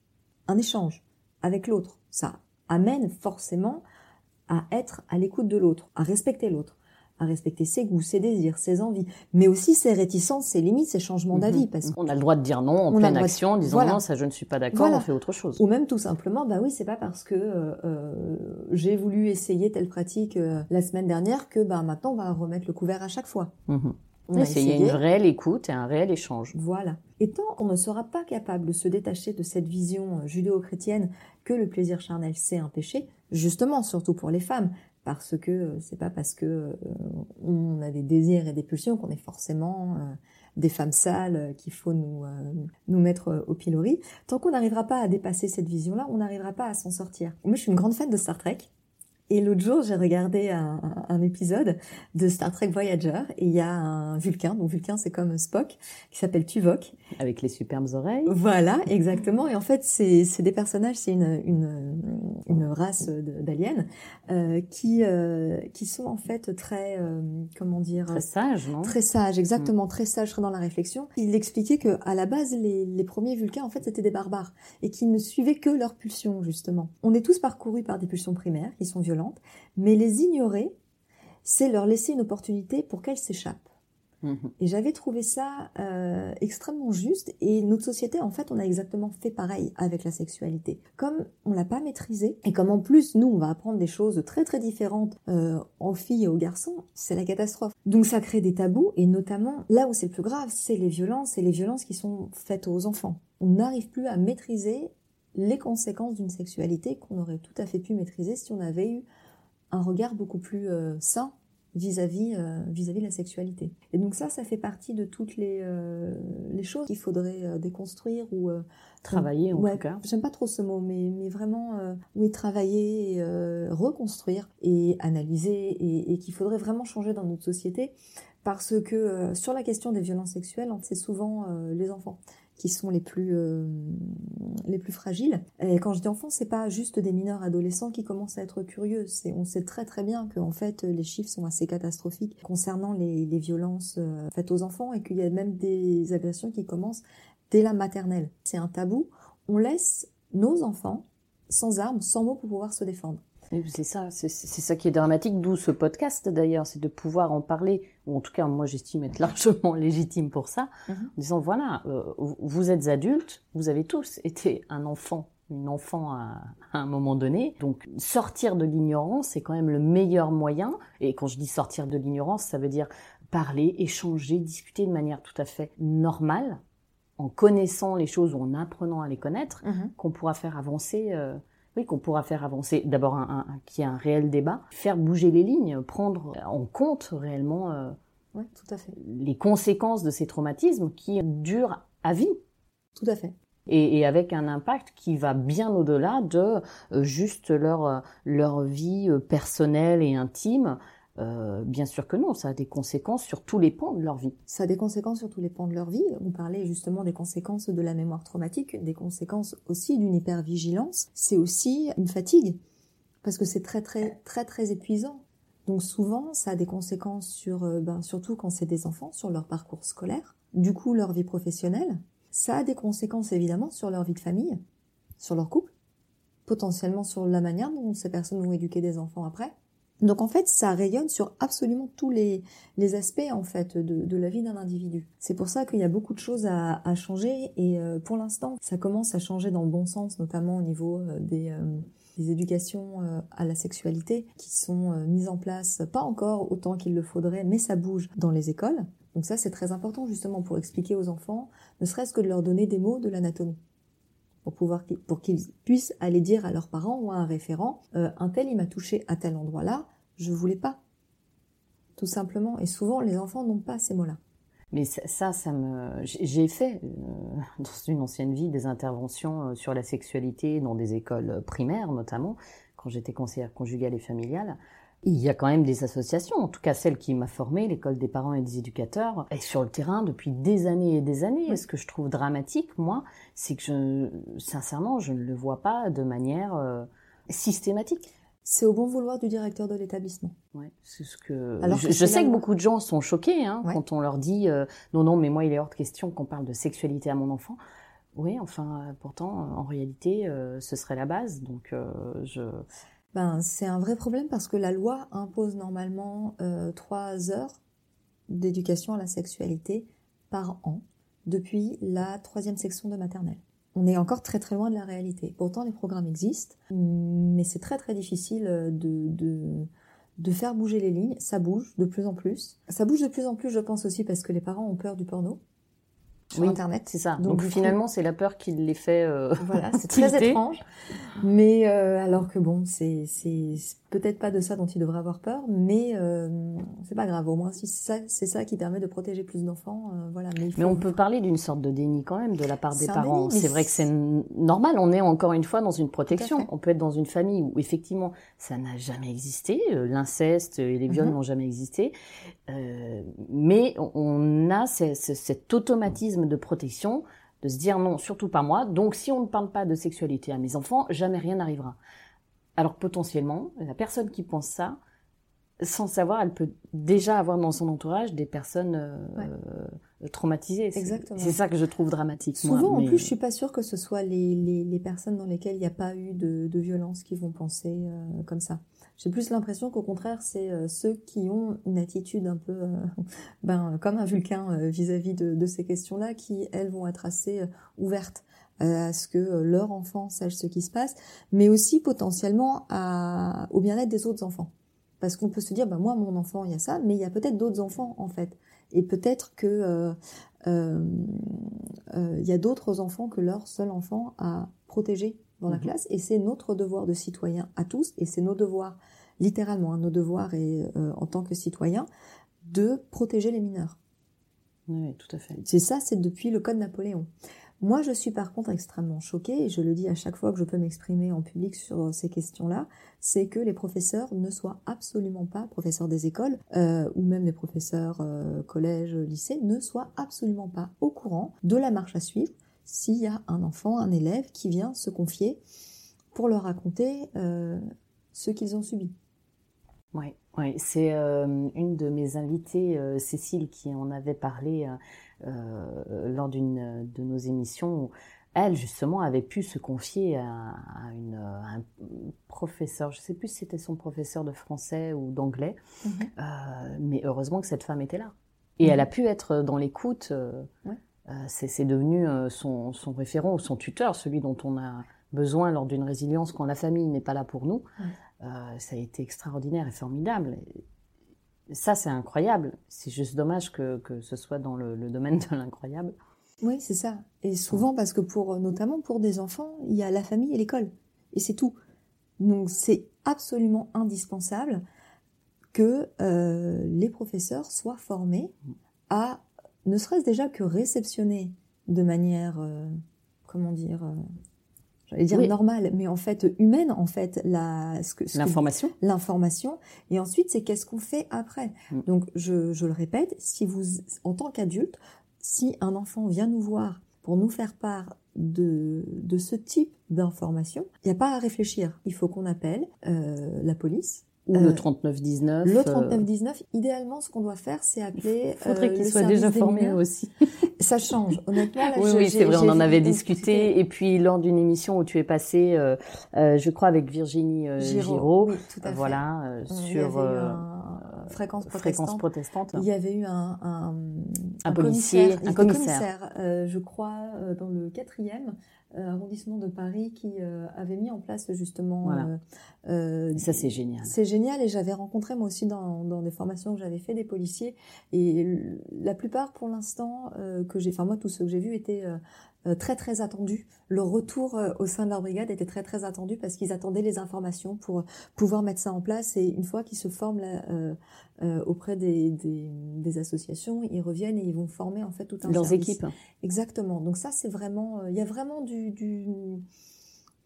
un échange avec l'autre. Ça amène forcément à être à l'écoute de l'autre, à respecter l'autre à respecter ses goûts, ses désirs, ses envies, mais aussi ses réticences, ses limites, ses changements mhm. d'avis. Parce qu'on a le droit de dire non en pleine action, en disant non, ça je ne suis pas d'accord, on fait autre chose. Ou même tout simplement, bah oui, c'est pas parce que euh, euh j'ai voulu essayer telle pratique euh, la semaine dernière que bah maintenant on va remettre le couvert à chaque fois. Mhm. Il y a une réelle écoute et un réel échange. Voilà. Et tant qu'on ne sera pas capable de se détacher de cette vision euh, judéo-chrétienne que le plaisir charnel c'est un péché, justement, surtout pour les femmes, parce que c'est pas parce que on a des désirs et des pulsions qu'on est forcément des femmes sales qu'il faut nous nous mettre au pilori. Tant qu'on n'arrivera pas à dépasser cette vision-là, on n'arrivera pas à s'en sortir. Moi, je suis une grande fan de Star Trek. Et l'autre jour, j'ai regardé un, un, épisode de Star Trek Voyager et il y a un Vulcain, donc Vulcain c'est comme Spock, qui s'appelle Tuvok. Avec les superbes oreilles. Voilà, exactement. Et en fait, c'est des personnages, c'est une, une, une, race d'aliens euh, qui, euh, qui sont en fait très, euh, comment dire Très sages, non? Très sages, exactement, mm. très sages, très dans la réflexion. Il expliquait que à la base, les, les premiers Vulcains, en fait, c'était des barbares et qui ne suivaient que leurs pulsions, justement. On est tous parcourus par des pulsions primaires qui sont violentes mais les ignorer, c'est leur laisser une opportunité pour qu'elles s'échappent. Mhm. Et j'avais trouvé ça euh, extrêmement juste. Et notre société, en fait, on a exactement fait pareil avec la sexualité. Comme on l'a pas maîtrisé, et comme en plus nous, on va apprendre des choses très très différentes euh, aux filles et aux garçons, c'est la catastrophe. Donc ça crée des tabous, et notamment là où c'est le plus grave, c'est les violences, et les violences qui sont faites aux enfants. On n'arrive plus à maîtriser les conséquences d'une sexualité qu'on aurait tout à fait pu maîtriser si on avait eu un regard beaucoup plus euh, sain vis-à-vis euh, vis-à-vis de la sexualité. Et donc ça, ça fait partie de toutes les, euh, les choses qu'il faudrait déconstruire ou travailler en tout cas. J'aime pas trop ce mot, mais, mais vraiment oui travailler, et, reconstruire et analyser et, et qu'il faudrait vraiment changer dans notre société parce que sur la question des violences sexuelles, c'est souvent les enfants qui sont les plus euh, les plus fragiles. Et quand je dis enfants, c'est pas juste des mineurs adolescents qui commencent à être curieux. On sait très très bien que en fait les chiffres sont assez catastrophiques concernant les, les violences euh, faites aux enfants et qu'il y a même des agressions qui commencent dès la maternelle. C'est un tabou. On laisse nos enfants sans armes, sans mots pour pouvoir se défendre. C'est ça, c'est ça qui est dramatique, d'où ce podcast d'ailleurs, c'est de pouvoir en parler, ou en tout cas moi j'estime être largement légitime pour ça, mhm. en disant voilà, euh, vous êtes adultes, vous avez tous été un enfant, une enfant à, un moment donné, donc sortir de l'ignorance c'est quand même le meilleur moyen, et quand je dis sortir de l'ignorance, ça veut dire parler, échanger, discuter de manière tout à fait normale, en connaissant les choses ou en apprenant à les connaître, mhm. qu'on pourra faire avancer. Euh, oui, qu'on pourra faire avancer. D'abord, un, un, qui a un réel débat, faire bouger les lignes, prendre en compte réellement euh, tout à fait. les conséquences de ces traumatismes qui durent à vie. Tout à fait. Et, et avec un impact qui va bien au-delà de euh, juste leur, leur vie euh, personnelle et intime, euh, bien sûr que non, ça a des conséquences sur tous les pans de leur vie. Ça a des conséquences sur tous les pans de leur vie. On parlait justement des conséquences de la mémoire traumatique, des conséquences aussi d'une hypervigilance. C'est aussi une fatigue, parce que c'est très très très très épuisant. Donc souvent, ça a des conséquences sur, euh, ben, surtout quand c'est des enfants, sur leur parcours scolaire, du coup leur vie professionnelle. Ça a des conséquences évidemment sur leur vie de famille, sur leur couple, potentiellement sur la manière dont ces personnes vont éduquer des enfants après. Donc en fait, ça rayonne sur absolument tous les, les aspects en fait de, de la vie d'un individu. C'est pour ça qu'il y a beaucoup de choses à, à changer et euh, pour l'instant, ça commence à changer dans le bon sens, notamment au niveau euh, des, euh, des éducations à la sexualité qui sont mises en place, pas encore autant qu'il le faudrait, mais ça bouge dans les écoles. Donc ça, c'est très important justement pour expliquer aux enfants, ne serait-ce que de leur donner des mots de l'anatomie pour pouvoir pour qu'ils puissent aller dire à leurs parents ou à un référent euh, un tel il m'a touché à tel endroit là je voulais pas tout simplement et souvent les enfants n'ont pas ces mots là mais ça, ça me, j'ai fait euh, dans une ancienne vie des interventions euh, sur la sexualité dans des écoles primaires notamment quand j'étais conseillère conjugale et familiale. Il y a quand même des associations, en tout cas celle qui m'a formée, l'école des parents et des éducateurs, est sur le terrain depuis des années et des années. Et ce que je trouve dramatique, moi, c'est que sincèrement, je ne le vois pas de manière euh, systématique. C'est au bon vouloir du directeur de l'établissement. Ouais, c'est ce que. Alors je, sais que beaucoup de gens sont choqués hein, quand on leur dit euh, non non mais moi il est hors de question qu'on parle de sexualité à mon enfant. Oui, enfin pourtant en réalité euh, ce serait la base donc je ben, c'est un vrai problème parce que la loi impose normalement euh, trois heures d'éducation à la sexualité par an depuis la troisième section de maternelle. On est encore très très loin de la réalité. Pourtant, les programmes existent, mais c'est très très difficile de, de, de faire bouger les lignes. Ça bouge de plus en plus. Ça bouge de plus en plus, je pense aussi, parce que les parents ont peur du porno. Sur Internet. C'est ça. Donc, finalement, c'est la peur qui les fait. Euh, voilà, c'est très étrange. Mais euh, alors que bon, c'est c'est peut-être pas de ça dont il devrait avoir peur, mais euh, c'est pas grave. Au moins, si c'est ça, qui permet de protéger plus d'enfants, euh, voilà. Mais, mais, on peut parler d'une sorte de déni quand même de la part des parents. C'est vrai que c'est normal. On est encore une fois dans une protection. On peut être dans une famille où effectivement ça n'a jamais existé, l'inceste et les viols mhm. n'ont jamais existé, mais on a cet automatisme de protection de se dire non, surtout pas moi. Donc si on ne parle pas de sexualité à mes enfants, jamais rien n'arrivera. Alors potentiellement, la personne qui pense ça, sans savoir, elle peut déjà avoir dans son entourage des personnes euh, traumatisées. Exactement. C'est ça que je trouve dramatique. Souvent, en plus, je suis pas sûre que ce soit les, les, personnes dans lesquelles il n'y a pas eu de, de, violence qui vont penser euh, comme ça. J'ai plus l'impression qu'au contraire, c'est euh, ceux qui ont une attitude un peu, euh, ben, comme un vulcain euh, vis-à-vis de, ces questions-là, qui elles vont être assez ouvertes à ce que leur enfant sache ce qui se passe, mais aussi potentiellement à, au bien-être des autres enfants. Parce qu'on peut se dire, ben moi, mon enfant, il y a ça, mais il y a peut-être d'autres enfants en fait, et peut-être que il y a d'autres enfants que leur seul enfant à protéger dans la mhm. classe, et c'est notre devoir de citoyen à tous, et c'est nos devoirs, littéralement, hein, nos devoirs et, euh, en tant que citoyens, de protéger les mineurs. Oui, tout à fait. C'est ça, c'est depuis le Code Napoléon. Moi, je suis par contre extrêmement choquée, et je le dis à chaque fois que je peux m'exprimer en public sur ces questions-là, c'est que les professeurs ne soient absolument pas, professeurs des écoles, euh, ou même les professeurs euh, collège, lycée, ne soient absolument pas au courant de la marche à suivre, s'il y a un enfant, un élève qui vient se confier pour leur raconter euh, ce qu'ils ont subi. Oui, ouais, c'est euh, une de mes invitées, euh, Cécile, qui en avait parlé lors d'une de nos émissions. elle, justement, avait pu se confier à, un professeur, je ne sais plus si c'était son professeur de français ou d'anglais, mhm. mais heureusement que cette femme était là. Et elle a pu être dans l'écoute. Euh, c'est devenu euh, son, référent ou son tuteur, celui dont on a besoin lors d'une résilience quand la famille n'est pas là pour nous. Euh, ça a été extraordinaire et formidable. ça, c'est incroyable. C'est juste dommage que, ce soit dans le, domaine de l'incroyable. Oui, c'est ça. Et souvent parce que pour, notamment pour des enfants, il y a la famille et l'école. Et c'est tout. Donc c'est absolument indispensable que les professeurs soient formés à ne serait-ce déjà que réceptionner de manière, euh, comment dire, euh, j'allais dire normale, mais en fait humaine, en fait, la, ce que, l'information. L'information. Et ensuite, c'est qu'est-ce qu'on fait après. Mm. Donc, je, je le répète, si vous, en tant qu'adulte, si un enfant vient nous voir pour nous faire part de, de ce type d'information, il n'y a pas à réfléchir. Il faut qu'on appelle euh, la police, ou le 3919. Euh, le 3919, euh, idéalement, ce qu'on doit faire, c'est appeler. Il faudrait euh, qu'il soit déjà formé aussi. Ça change. Honnêtement, là, oui, oui, c'est vrai, on en avait discuté. Et puis, lors d'une émission où tu es passé, euh, je crois, avec Virginie Giraud, oui, tout à voilà, sur fréquence protestante. fréquence protestante. Il y avait eu un, un, un, policier, un commissaire, je crois, dans le quatrième, euh, arrondissement de Paris qui euh, avait mis en place justement. Voilà. Euh, ça c'est génial. C'est génial et j'avais rencontré moi aussi dans, dans des formations que j'avais fait des policiers et la plupart pour l'instant que j'ai, enfin moi tous ceux que j'ai vus étaient euh, très très attendu. Le retour euh, au sein de leur brigade était très très attendu parce qu'ils attendaient les informations pour pouvoir mettre ça en place. Et une fois qu'ils se forment euh, auprès des, des, associations, ils reviennent et ils vont former en fait tout un leurs équipes. Exactement. Donc ça c'est vraiment, il y a vraiment du, du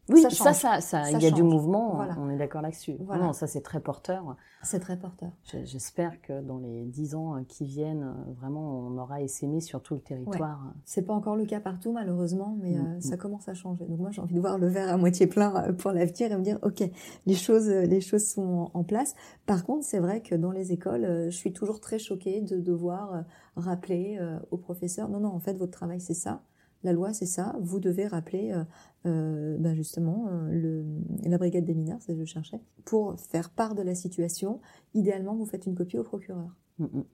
oui, ça, ça, ça, il y a du mouvement, on est d'accord là-dessus. Voilà. Non, ça c'est très porteur. C'est très porteur. J'espère que dans les dix ans qui viennent, vraiment, on aura essaimé sur tout le territoire. C'est pas encore le cas partout, malheureusement, mais mm, euh, ça mm. commence à changer. Donc moi, j'ai envie de voir le verre à moitié plein euh, pour l'avenir et me dire, ok, les choses, euh, les choses sont en place. Par contre, c'est vrai que dans les écoles, je suis toujours très choquée de devoir rappeler aux professeurs, non, non, en fait, votre travail c'est ça la loi, c'est ça. Vous devez rappeler euh, euh, ben justement euh, le, la brigade des mineurs, c'est ce que je cherchais, pour faire part de la situation. Idéalement, vous faites une copie au procureur. Mm, mm.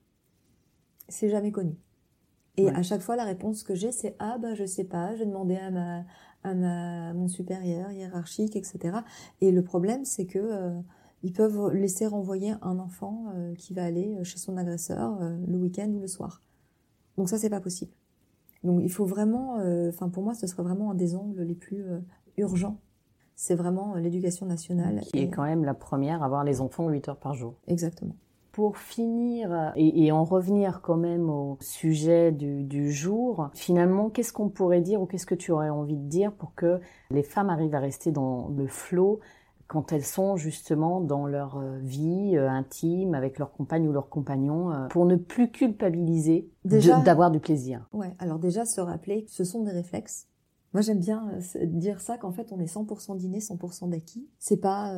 C'est jamais connu. Et à chaque fois, la réponse que j'ai, c'est ah bah je sais pas, j'ai demandé à ma à ma mon supérieur hiérarchique, etc. Et le problème, c'est que ils peuvent laisser renvoyer un enfant qui va aller chez son agresseur le week-end ou le soir. Donc ça, c'est pas possible. Donc il faut vraiment, enfin pour moi, ce serait vraiment un des angles les plus urgents. C'est vraiment l'éducation nationale. Qui est quand même la première à avoir les enfants 8 heures par jour. Exactement. Pour finir et, en revenir quand même au sujet du, jour, finalement, qu'est-ce qu'on pourrait dire ou qu'est-ce que tu aurais envie de dire pour que les femmes arrivent à rester dans le flot quand elles sont justement dans leur euh, vie euh, intime avec leur compagne ou leur compagnon, euh, pour ne plus culpabiliser d'avoir du plaisir. Ouais, alors déjà se rappeler que ce sont des réflexes. Moi j'aime bien dire ça qu'en fait on est 100% dîner, 100% d'acquis. C'est pas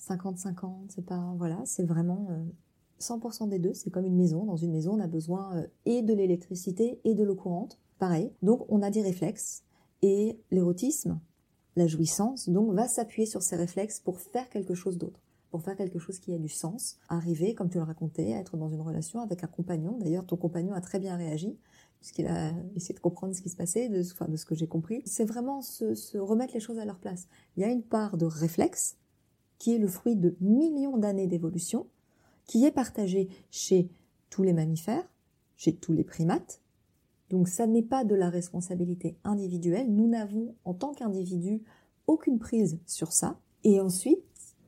50-50, c'est pas voilà, c'est vraiment 100% des deux, c'est comme une maison. Dans une maison, on a besoin euh, et de l'électricité et de l'eau courante. Pareil. Donc, on a des réflexes. Et l'érotisme, la jouissance, donc, va s'appuyer sur ces réflexes pour faire quelque chose d'autre. Pour faire quelque chose qui a du sens. Arriver, comme tu le racontais, à être dans une relation avec un compagnon. D'ailleurs, ton compagnon a très bien réagi puisqu'il a essayé de comprendre ce qui se passait, de, ce que j'ai compris. C'est vraiment se, remettre les choses à leur place. Il y a une part de réflexe qui est le fruit de millions d'années d'évolution qui est partagé chez tous les mammifères, chez tous les primates. Donc ça n'est pas de la responsabilité individuelle. Nous n'avons en tant qu'individu aucune prise sur ça. Et ensuite,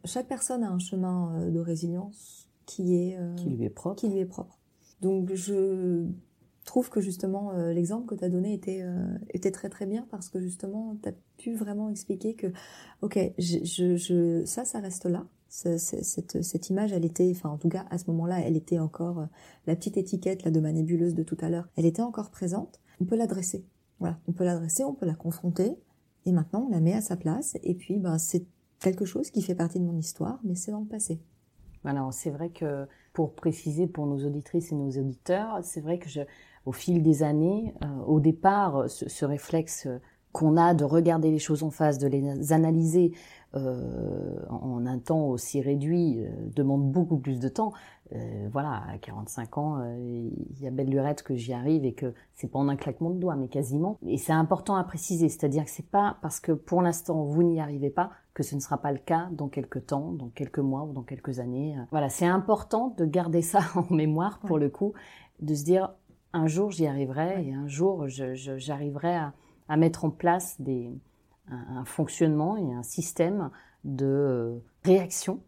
chaque personne a un chemin euh, de résilience qui est euh, qui lui est propre. Qui lui est propre. Donc je trouve que justement euh, l'exemple que tu as donné était était très très bien parce que justement tu as pu vraiment expliquer que OK, je, je, ça ça reste là cette, image, elle était, enfin en tout cas à ce moment-là, elle était encore euh, la petite étiquette là de ma nébuleuse de tout à l'heure. Elle était encore présente. On peut l'adresser. Voilà, on peut l'adresser, on peut la confronter, et maintenant on la met à sa place. Et puis, ben, c'est quelque chose qui fait partie de mon histoire, mais c'est dans le passé. Alors c'est vrai que pour préciser pour nos auditrices et nos auditeurs, c'est vrai que je, au fil des années, euh, au départ, ce, ce réflexe qu'on a de regarder les choses en face, de les analyser, euh, en un temps aussi réduit euh, demande beaucoup plus de temps. Euh, voilà, à 45 ans, il y a belle lurette que j'y arrive et que c'est pas en un claquement de doigts, mais quasiment. Et c'est important à préciser, c'est-à-dire que c'est pas parce que pour l'instant vous n'y arrivez pas que ce ne sera pas le cas dans quelques temps, dans quelques mois ou dans quelques années. Voilà, c'est important de garder ça en mémoire pour le coup, de se dire un jour j'y arriverai et un jour j'arriverai à, à mettre en place des, un, fonctionnement et un système de euh, réaction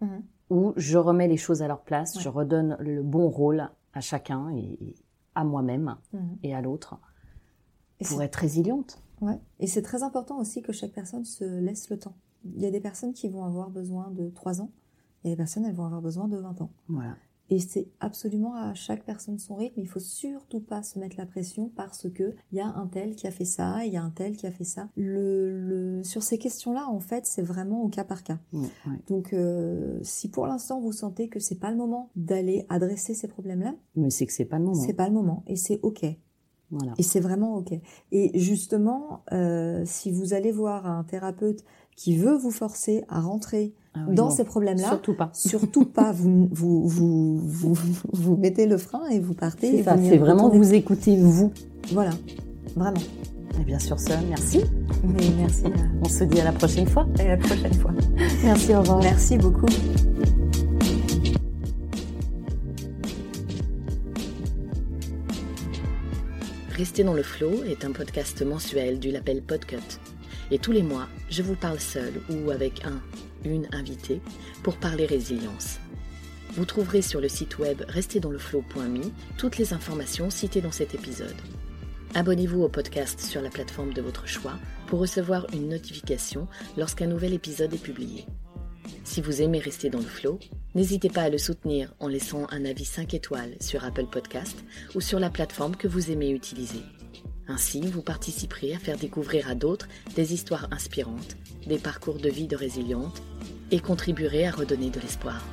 mhm. où je remets les choses à leur place, je redonne le bon rôle à chacun et, à moi-même mhm. et à l'autre pour être résiliente. Ouais. Et c'est très important aussi que chaque personne se laisse le temps. Il y a des personnes qui vont avoir besoin de 3 ans, et des personnes, elles vont avoir besoin de 20 ans. Voilà. Et c'est absolument à chaque personne son rythme. Il faut surtout pas se mettre la pression parce que il y a un tel qui a fait ça, il y a un tel qui a fait ça. Le, sur ces questions-là, en fait, c'est vraiment au cas par cas. Donc, euh, si pour l'instant vous sentez que c'est pas le moment d'aller adresser ces problèmes-là, mais c'est que c'est pas le moment. C'est pas le moment et c'est ok. Voilà. Et c'est vraiment ok. Et justement, euh, si vous allez voir un thérapeute qui veut vous forcer à rentrer ah dans ces problèmes-là. Surtout pas. Surtout pas. Vous, vous, vous, vous, mettez le frein et vous partez. C'est vraiment vous écoutez vous. Voilà. Vraiment. Et bien sûr ça, merci. Mais merci. On se dit à la prochaine fois. À la prochaine fois. Merci, au revoir. Merci beaucoup. Rester dans le flow est un podcast mensuel du label Podcut. Et tous les mois, je vous parle seul ou avec un une invitée pour parler résilience. Vous trouverez sur le site web restezdansleflow.me toutes les informations citées dans cet épisode. Abonnez-vous au podcast sur la plateforme de votre choix pour recevoir une notification lorsqu'un nouvel épisode est publié. Si vous aimez rester dans le flow, n'hésitez pas à le soutenir en laissant un avis 5 étoiles sur Apple Podcast ou sur la plateforme que vous aimez utiliser. Ainsi, vous participerez à faire découvrir à d'autres des histoires inspirantes, des parcours de vie de résilientes et contribuerez à redonner de l'espoir.